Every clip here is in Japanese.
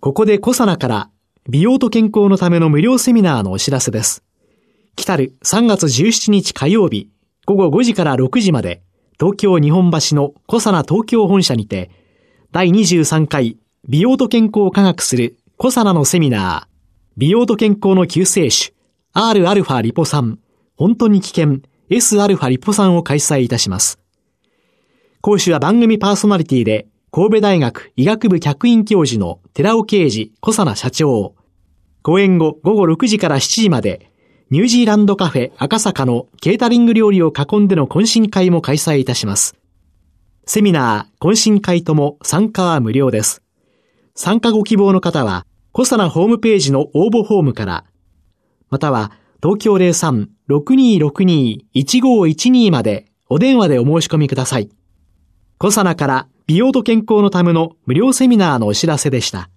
ここでコサナから美容と健康のための無料セミナーのお知らせです。来たる3月17日火曜日午後5時から6時まで東京日本橋のコサナ東京本社にて第23回美容と健康を科学するコサナのセミナー。美容と健康の救世主 Rα リポ酸本当に危険。Sα リポ酸を開催いたします。講師は番組パーソナリティで神戸大学医学部客員教授の寺尾啓治小佐奈社長。講演後午後6時から7時までニュージーランドカフェ赤坂のケータリング料理を囲んでの懇親会も開催いたします。セミナー、懇親会とも参加は無料です。参加ご希望の方は、小佐奈ホームページの応募フォームから、または東京03-6262-1512までお電話でお申し込みください。コサナから美容と健康のための無料セミナーのお知らせでした。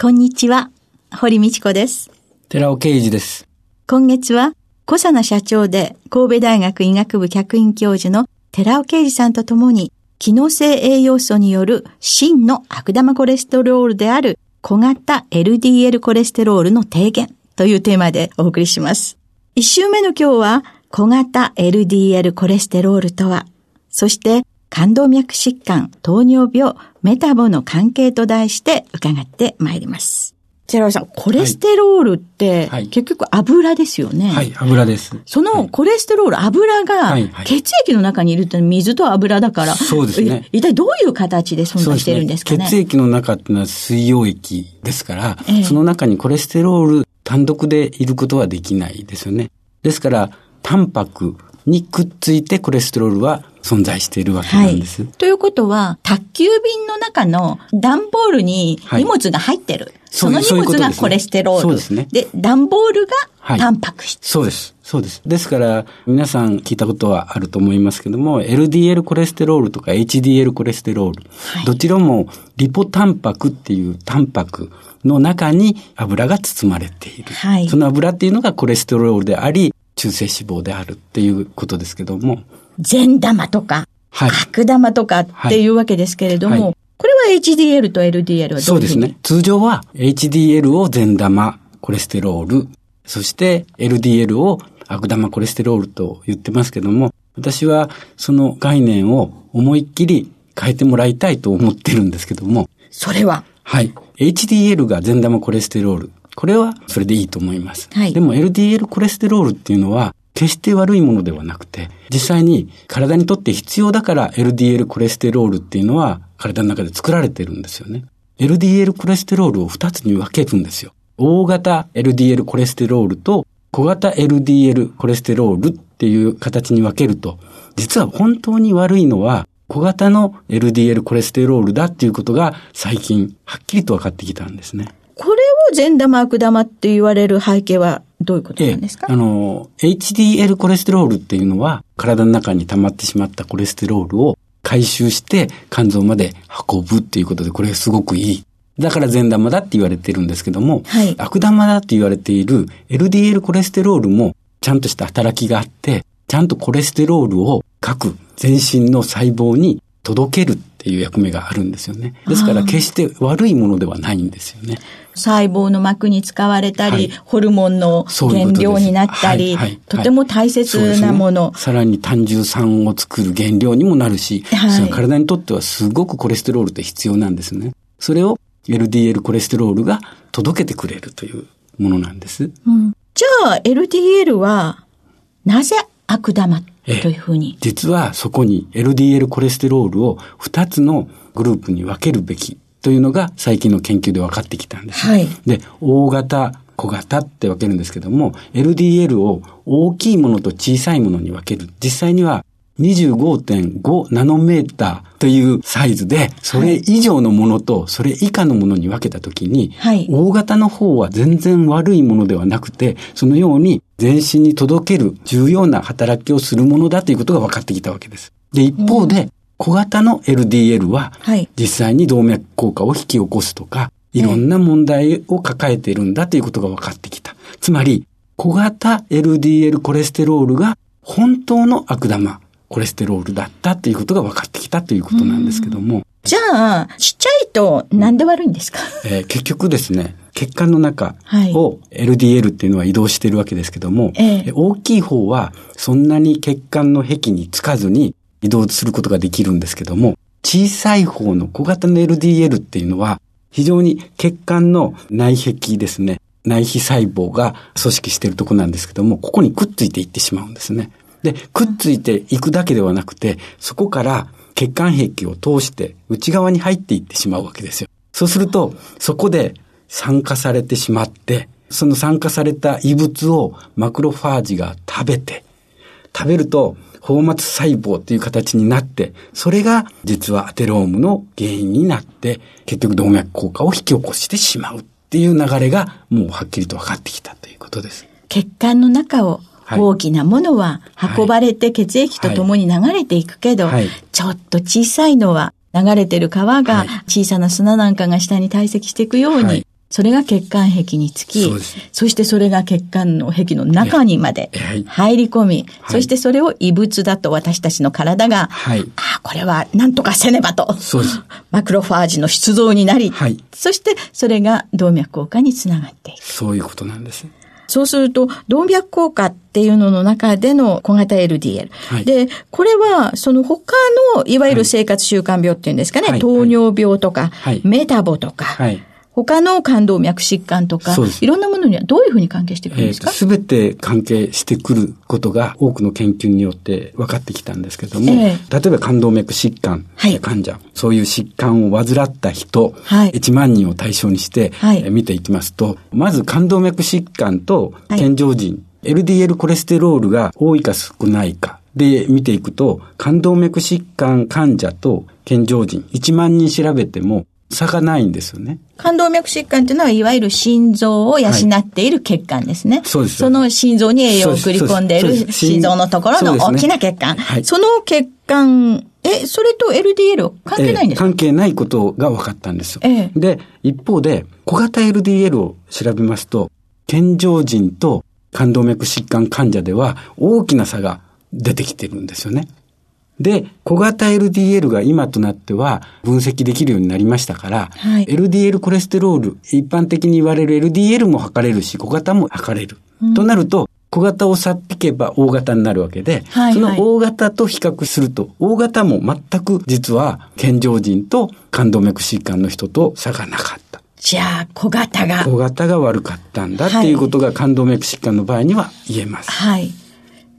こんにちは、堀道子です。寺尾啓二です。今月は、小佐奈社長で神戸大学医学部客員教授の寺尾啓二さんと共に、機能性栄養素による真の悪玉コレステロールである小型 LDL コレステロールの低減というテーマでお送りします。一週目の今日は、小型 LDL コレステロールとは、そして冠動脈疾患、糖尿病、メタボの関係と題して伺ってまいります。寺尾さん、コレステロールって、はい、結局油ですよね。はい、油です。そのコレステロール、油が血液の中にいるって水と油だから、そうですね。一体どういう形で存在してるんですかね。ね血液の中っていうのは水溶液ですから、ええ、その中にコレステロール単独でいることはできないですよね。ですから、タンパクにくっついてコレステロールは存在しているわけなんです。はい、ということは、宅急便の中の段ボールに荷物が入ってる。はい、その荷物がコレステロール。そうですね。で、段ボールがタンパク質、はい、そうです。そうです。ですから、皆さん聞いたことはあると思いますけども、LDL コレステロールとか HDL コレステロール、どちらもリポタンパクっていうタンパクの中に油が包まれている。はい、その油っていうのがコレステロールであり、中性脂肪であるっていうことですけども。善玉とか、はい、悪玉とかっていうわけですけれども、はい、これは HDL と LDL はどうそうですね。通常は HDL を善玉コレステロール、そして LDL を悪玉コレステロールと言ってますけども、私はその概念を思いっきり変えてもらいたいと思ってるんですけども。それは？はい。HDL が善玉コレステロール。これはそれでいいと思います。はい、でも LDL コレステロールっていうのは決して悪いものではなくて、実際に体にとって必要だから LDL コレステロールっていうのは体の中で作られてるんですよね。LDL コレステロールを2つに分けるんですよ。大型 LDL コレステロールと小型 LDL コレステロールっていう形に分けると、実は本当に悪いのは小型の LDL コレステロールだっていうことが最近はっきりと分かってきたんですね。善玉悪玉って言われる背景はどういうことなんですか、ええ、あの、HDL コレステロールっていうのは体の中に溜まってしまったコレステロールを回収して肝臓まで運ぶっていうことでこれすごくいい。だから善玉だって言われてるんですけども、はい、悪玉だって言われている LDL コレステロールもちゃんとした働きがあって、ちゃんとコレステロールを各全身の細胞に届けるっていう役目があるんですよね。ですから決して悪いものではないんですよね。細胞の膜に使われたり、はい、ホルモンの原料になったり、はいはい、とても大切なもの、ね、さらに単純酸を作る原料にもなるし、はい、体にとってはすごくコレステロールって必要なんですね。それを LDL コレステロールが届けてくれるというものなんです。うん、じゃあ LDL はなぜ悪玉というふうに。実はそこに LDL コレステロールを2つのグループに分けるべきというのが最近の研究で分かってきたんです。はい、で、大型、小型って分けるんですけども、LDL を大きいものと小さいものに分ける。実際には25.5ナノメーターというサイズで、それ以上のものとそれ以下のものに分けたときに、はい、大型の方は全然悪いものではなくて、そのように全身に届ける重要な働きをするものだということが分かってきたわけです。で、一方で、小型の LDL は、実際に動脈硬化を引き起こすとか、いろんな問題を抱えているんだということが分かってきた。つまり、小型 LDL コレステロールが本当の悪玉コレステロールだったということが分かってきたということなんですけども。じゃあ、ちっちゃいとなんで悪いんですか、えー、結局ですね、血管の中を LDL っていうのは移動しているわけですけども、はい、大きい方はそんなに血管の壁につかずに移動することができるんですけども、小さい方の小型の LDL っていうのは、非常に血管の内壁ですね、内皮細胞が組織しているとこなんですけども、ここにくっついていってしまうんですね。で、くっついていくだけではなくて、そこから血管壁を通して内側に入っていってしまうわけですよ。そうすると、そこで酸化されてしまって、その酸化された異物をマクロファージが食べて、食べると泡沫細胞っていう形になって、それが実はアテロームの原因になって、結局動脈硬化を引き起こしてしまうっていう流れがもうはっきりと分かってきたということです。血管の中を大きなものは運ばれて血液とともに流れていくけど、ちょっと小さいのは流れてる川が小さな砂なんかが下に堆積していくように、それが血管壁につき、そしてそれが血管の壁の中にまで入り込み、そしてそれを異物だと私たちの体が、はい、ああ、これは何とかせねばと、マクロファージの出動になり、はい、そしてそれが動脈硬化につながっていく。そういうことなんです。そうすると、動脈硬化っていうのの中での小型 LDL。はい、で、これは、その他の、いわゆる生活習慣病っていうんですかね、はい、糖尿病とか、はい、メタボとか、はい他の冠動脈疾患とか、いろんなものにはどういうふうに関係してくるんですか？すべ、えー、て関係してくることが多くの研究によって分かってきたんですけども、えー、例えば冠動脈疾患、患者、そういう疾患を患った人、はい、1万人を対象にして、はい、見ていきますと、まず冠動脈疾患と健常人、はい、LDL コレステロールが多いか少ないか、で見ていくと、冠動脈疾患患者と健常人、1万人調べても、差がないんですよね。冠動脈疾患というのは、いわゆる心臓を養っている血管ですね。はい、そうです。その心臓に栄養を送り込んでいる心臓のところの大きな血管。そ、ねはい、その血管、え、それと LDL 関係ないんですか、えー、関係ないことが分かったんですよ。えー、で、一方で、小型 LDL を調べますと、健常人と冠動脈疾患患者では大きな差が出てきてるんですよね。で、小型 LDL が今となっては分析できるようになりましたから、はい、LDL コレステロール、一般的に言われる LDL も測れるし、小型も測れる。うん、となると、小型をさっ引けば大型になるわけで、はいはい、その大型と比較すると、大型も全く実は健常人と冠動脈疾患の人と差がなかった。じゃあ、小型が。小型が悪かったんだっていうことが冠動脈疾患の場合には言えます。はい。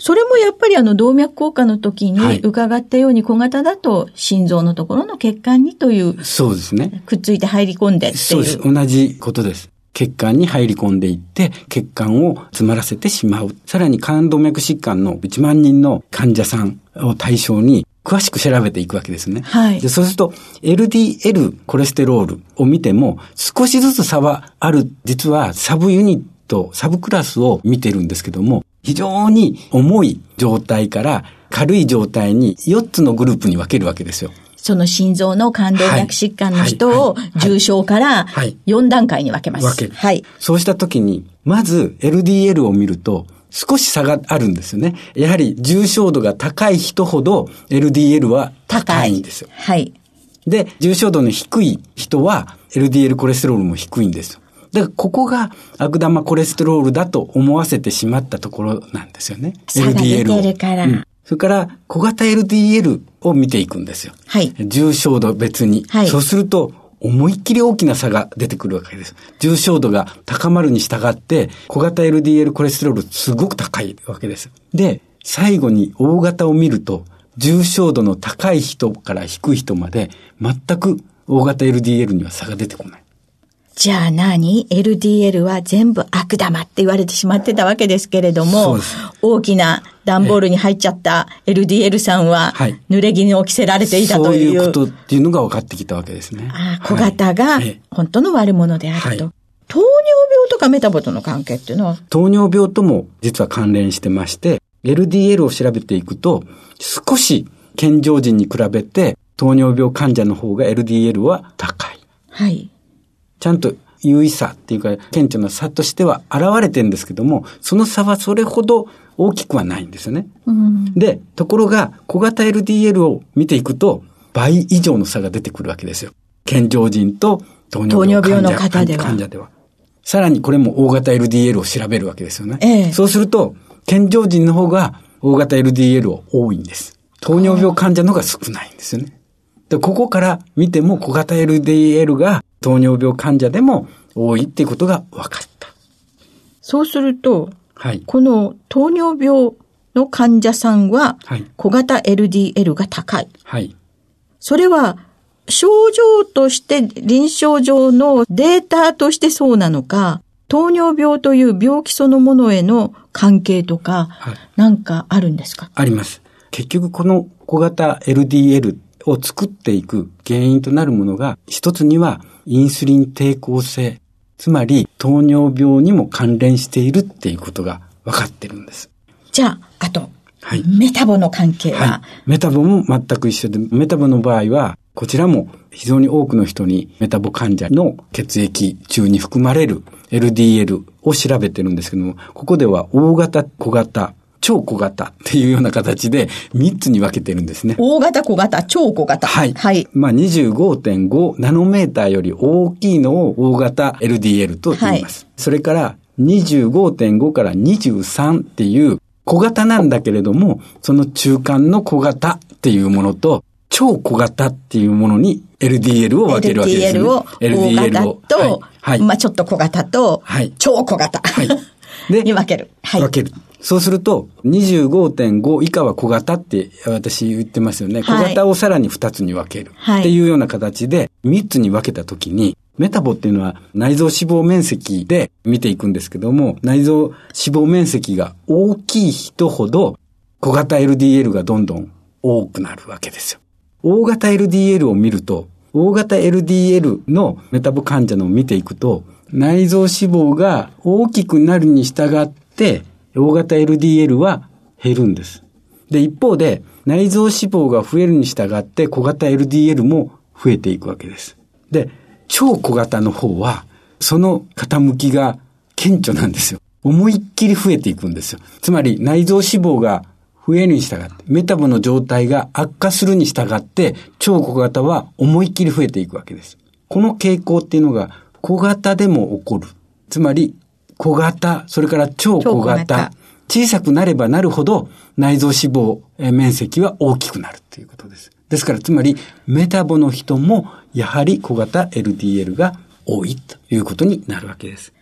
それもやっぱりあの動脈硬化の時に伺ったように小型だと心臓のところの血管にという。そうですね。くっついて入り込んでっていう。そうです。同じことです。血管に入り込んでいって、血管を詰まらせてしまう。さらに冠動脈疾患の1万人の患者さんを対象に、詳しく調べていくわけですね。はい。で、そうすると、LDL コレステロールを見ても、少しずつ差はある、実はサブユニット、サブクラスを見てるんですけども、非常に重い状態から軽い状態に4つのグループに分けるわけですよ。その心臓の冠動脈疾患の人を重症から4段階に分けます。分ける。はい。そうしたときに、まず LDL を見ると、少し差があるんですよね。やはり重症度が高い人ほど LDL は高いんですよ。はい。で、重症度の低い人は LDL コレステロールも低いんですよ。だからここが悪玉コレステロールだと思わせてしまったところなんですよね。LDL を。るから、うん。それから小型 LDL を見ていくんですよ。はい。重症度別に。はい。そうすると、思いっきり大きな差が出てくるわけです。重症度が高まるに従って、小型 LDL コレステロールすごく高いわけです。で、最後に大型を見ると、重症度の高い人から低い人まで全く大型 LDL には差が出てこない。じゃあ何 ?LDL は全部悪玉って言われてしまってたわけですけれども、大きな段ボールに入っちゃった LDL さんは、濡れ衣を着せられていたという。そういうことっていうのが分かってきたわけですね。あ小型が本当の悪者であると。はい、糖尿病とかメタボとの関係っていうのは？糖尿病とも実は関連してまして、LDL を調べていくと、少し健常人に比べて糖尿病患者の方が LDL は高い。はい。ちゃんと優位さっていうか、顕著な差としては現れてるんですけども、その差はそれほど大きくはないんですよね。うん、で、ところが、小型 LDL を見ていくと、倍以上の差が出てくるわけですよ。健常人と糖尿病の方では。患者では。さらにこれも大型 LDL を調べるわけですよね。ええ、そうすると、健常人の方が大型 LDL を多いんです。糖尿病患者の方が少ないんですよね。で、ここから見ても小型 LDL が糖尿病患者でも多いっていうことが分かった。そうすると、はい、この糖尿病の患者さんは、小型 LDL が高い。はい。それは、症状として臨床上のデータとしてそうなのか、糖尿病という病気そのものへの関係とか、なんかあるんですか？あります。結局この小型 LDL を作っていく原因となるものが、一つにはインスリン抵抗性、つまり糖尿病にも関連しているっていうことが分かってるんです。じゃあ、あと、はい、メタボの関係は、はい、メタボも全く一緒で、メタボの場合は、こちらも非常に多くの人にメタボ患者の血液中に含まれる LDL を調べてるんですけども、ここでは大型、小型、超小型っていうような形で3つに分けてるんですね。大型、小型、超小型。はい。はい。まあ25.5ナノメーターより大きいのを大型 LDL と言います。はい、それから25.5から23っていう小型なんだけれども、その中間の小型っていうものと、超小型っていうものに LDL を分けるわけですね。LDL を、大型と、はい、はい、まあちょっと小型と、はい、超小型。はい。で、に分ける。はい。分ける。そうすると、25.5以下は小型って私言ってますよね。小型をさらに2つに分ける。っていうような形で、3つに分けたときに、メタボっていうのは内臓脂肪面積で見ていくんですけども、内臓脂肪面積が大きい人ほど小型 LDL がどんどん多くなるわけですよ。大型 LDL を見ると、大型 LDL のメタボ患者のを見ていくと、内臓脂肪が大きくなるに従って、大型 LDL は減るんです。で、一方で、内臓脂肪が増えるに従って小型 LDL も増えていくわけです。で、超小型の方は、その傾きが顕著なんですよ。思いっきり増えていくんですよ。つまり内臓脂肪が増えるに従って、メタボの状態が悪化するに従って、超小型は思いっきり増えていくわけです。この傾向っていうのが小型でも起こる。つまり小型、それから超小型。小さくなればなるほど内臓脂肪面積は大きくなるということです。ですから、つまりメタボの人もやはり小型 LDL が多いということになるわけです。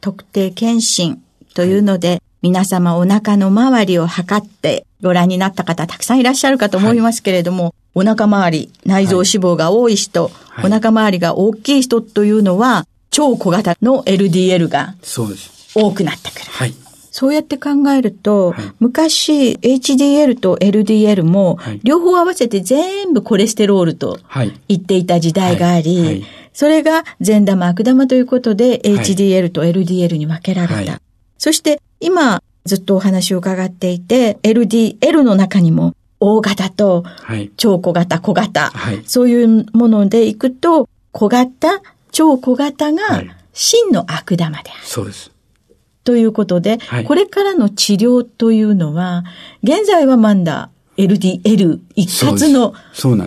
特定検診というので、はい、皆様お腹の周りを測ってご覧になった方たくさんいらっしゃるかと思いますけれども、はい、お腹周り、内臓脂肪が多い人、はい、お腹周りが大きい人というのは、超小型の LDL が多くなってくる。はい。そうやって考えると、はい、昔 HDL と LDL も、両方合わせて全部コレステロールと言っていた時代があり、はい、それが善玉悪玉ということで HDL と LDL に分けられた。そして今ずっとお話を伺っていて、LDL の中にも大型と超小型、小型、そういうものでいくと、小型、超小型が真の悪玉である。そうです。ということで、はい、これからの治療というのは、現在はまだ LDL 一括の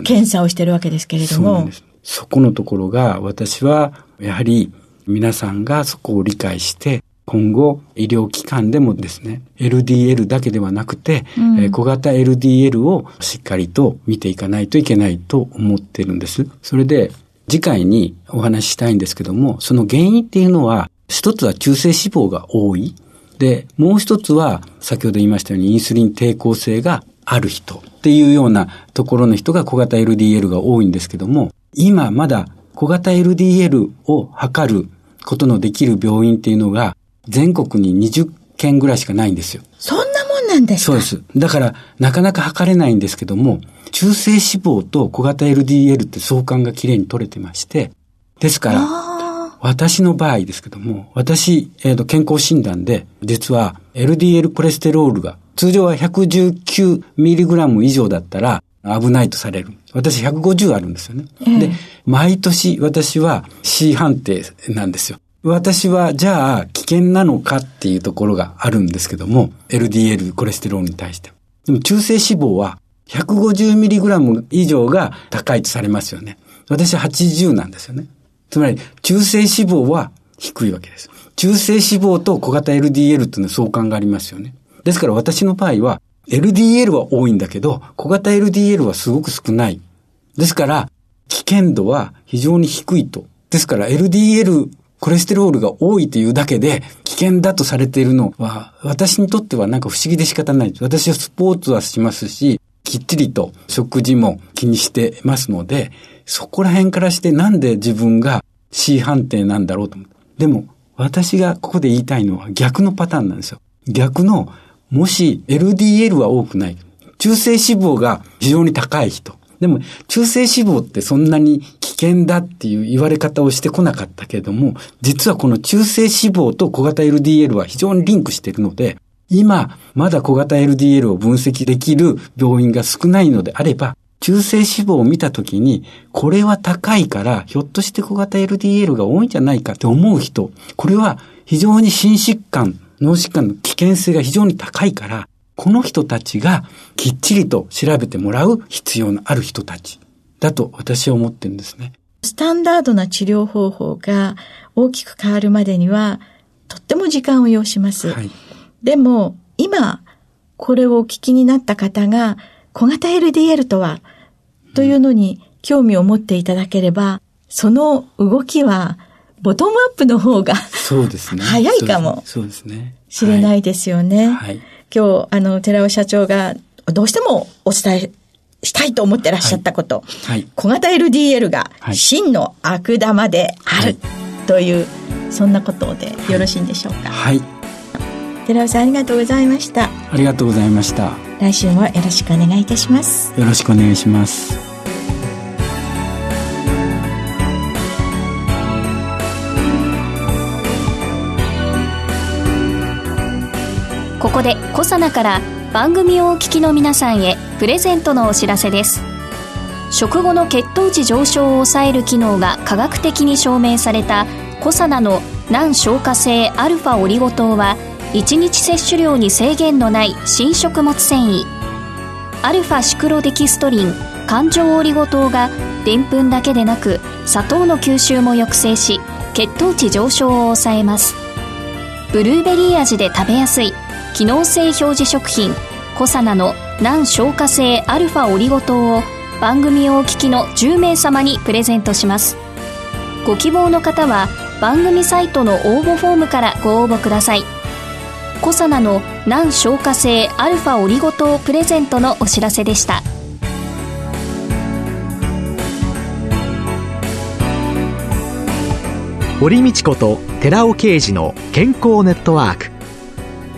検査をしてるわけですけれども。そこのところが私はやはり皆さんがそこを理解して今後医療機関でもですね LDL だけではなくて、うん、小型 LDL をしっかりと見ていかないといけないと思ってるんです。それで次回にお話ししたいんですけども、その原因っていうのは、一つは中性脂肪が多い。で、もう一つは、先ほど言いましたようにインスリン抵抗性がある人っていうようなところの人が小型 LDL が多いんですけども、今まだ小型 LDL を測ることのできる病院っていうのが、全国に20件ぐらいしかないんですよ。そんななんですか？そうです。だから、なかなか測れないんですけども、中性脂肪と小型 LDL って相関がきれいに取れてまして、ですから、私の場合ですけども、私、えっ、ー、と、健康診断で、実は LDL コレステロールが、通常は 119mg 以上だったら危ないとされる。私150あるんですよね。えー、で、毎年私は C 判定なんですよ。私はじゃあ危険なのかっていうところがあるんですけども、LDL コレステロールに対して。でも中性脂肪は 150mg 以上が高いとされますよね。私は80なんですよね。つまり中性脂肪は低いわけです。中性脂肪と小型 LDL っていうのは相関がありますよね。ですから私の場合は LDL は多いんだけど、小型 LDL はすごく少ない。ですから、危険度は非常に低いと。ですから LDL コレステロールが多いというだけで危険だとされているのは、私にとってはなんか不思議で仕方ない。私はスポーツはしますし、きっちりと食事も気にしてますので、そこら辺からしてなんで自分が C 判定なんだろうと思って。でも、私がここで言いたいのは逆のパターンなんですよ。逆の、もし LDL は多くない。中性脂肪が非常に高い人。でも、中性脂肪ってそんなに危険だっていう言われ方をしてこなかったけれども、実はこの中性脂肪と小型 LDL は非常にリンクしているので、今、まだ小型 LDL を分析できる病院が少ないのであれば、中性脂肪を見たときに、これは高いから、ひょっとして小型 LDL が多いんじゃないかって思う人、これは非常に心疾患、脳疾患の危険性が非常に高いから、この人たちがきっちりと調べてもらう必要のある人たちだと私は思ってるんですね。スタンダードな治療方法が大きく変わるまでにはとっても時間を要します。はい、でも今これをお聞きになった方が小型 LDL とはというのに興味を持っていただければ、その動きはボトムアップの方がそうですね。早いかも。そうですね。しれないですよね。はい、今日、あの、寺尾社長がどうしてもお伝えしたいと思ってらっしゃったこと。はい。小型 LDL が真の悪玉である、という、そんなことでよろしいんでしょうか。はい。寺尾さんありがとうございました。ありがとうございました。来週もよろしくお願いいたします。よろしくお願いします。ここでコサナから番組をお聞きの皆さんへプレゼントのお知らせです。食後の血糖値上昇を抑える機能が科学的に証明されたコサナの難消化性アルファオリゴ糖は1日摂取量に制限のない新食物繊維。アルファシクロデキストリン環状オリゴ糖がでんぷんだけでなく砂糖の吸収も抑制し血糖値上昇を抑えます。ブルーベリー味で食べやすい。機能性表示食品コサナの難消化性アルファオリゴ糖を番組をお聞きの10名様にプレゼントします。ご希望の方は番組サイトの応募フォームからご応募ください。コサナの難消化性アルファオリゴ糖プレゼントのお知らせでした。堀道子と寺尾啓二の健康ネットワーク。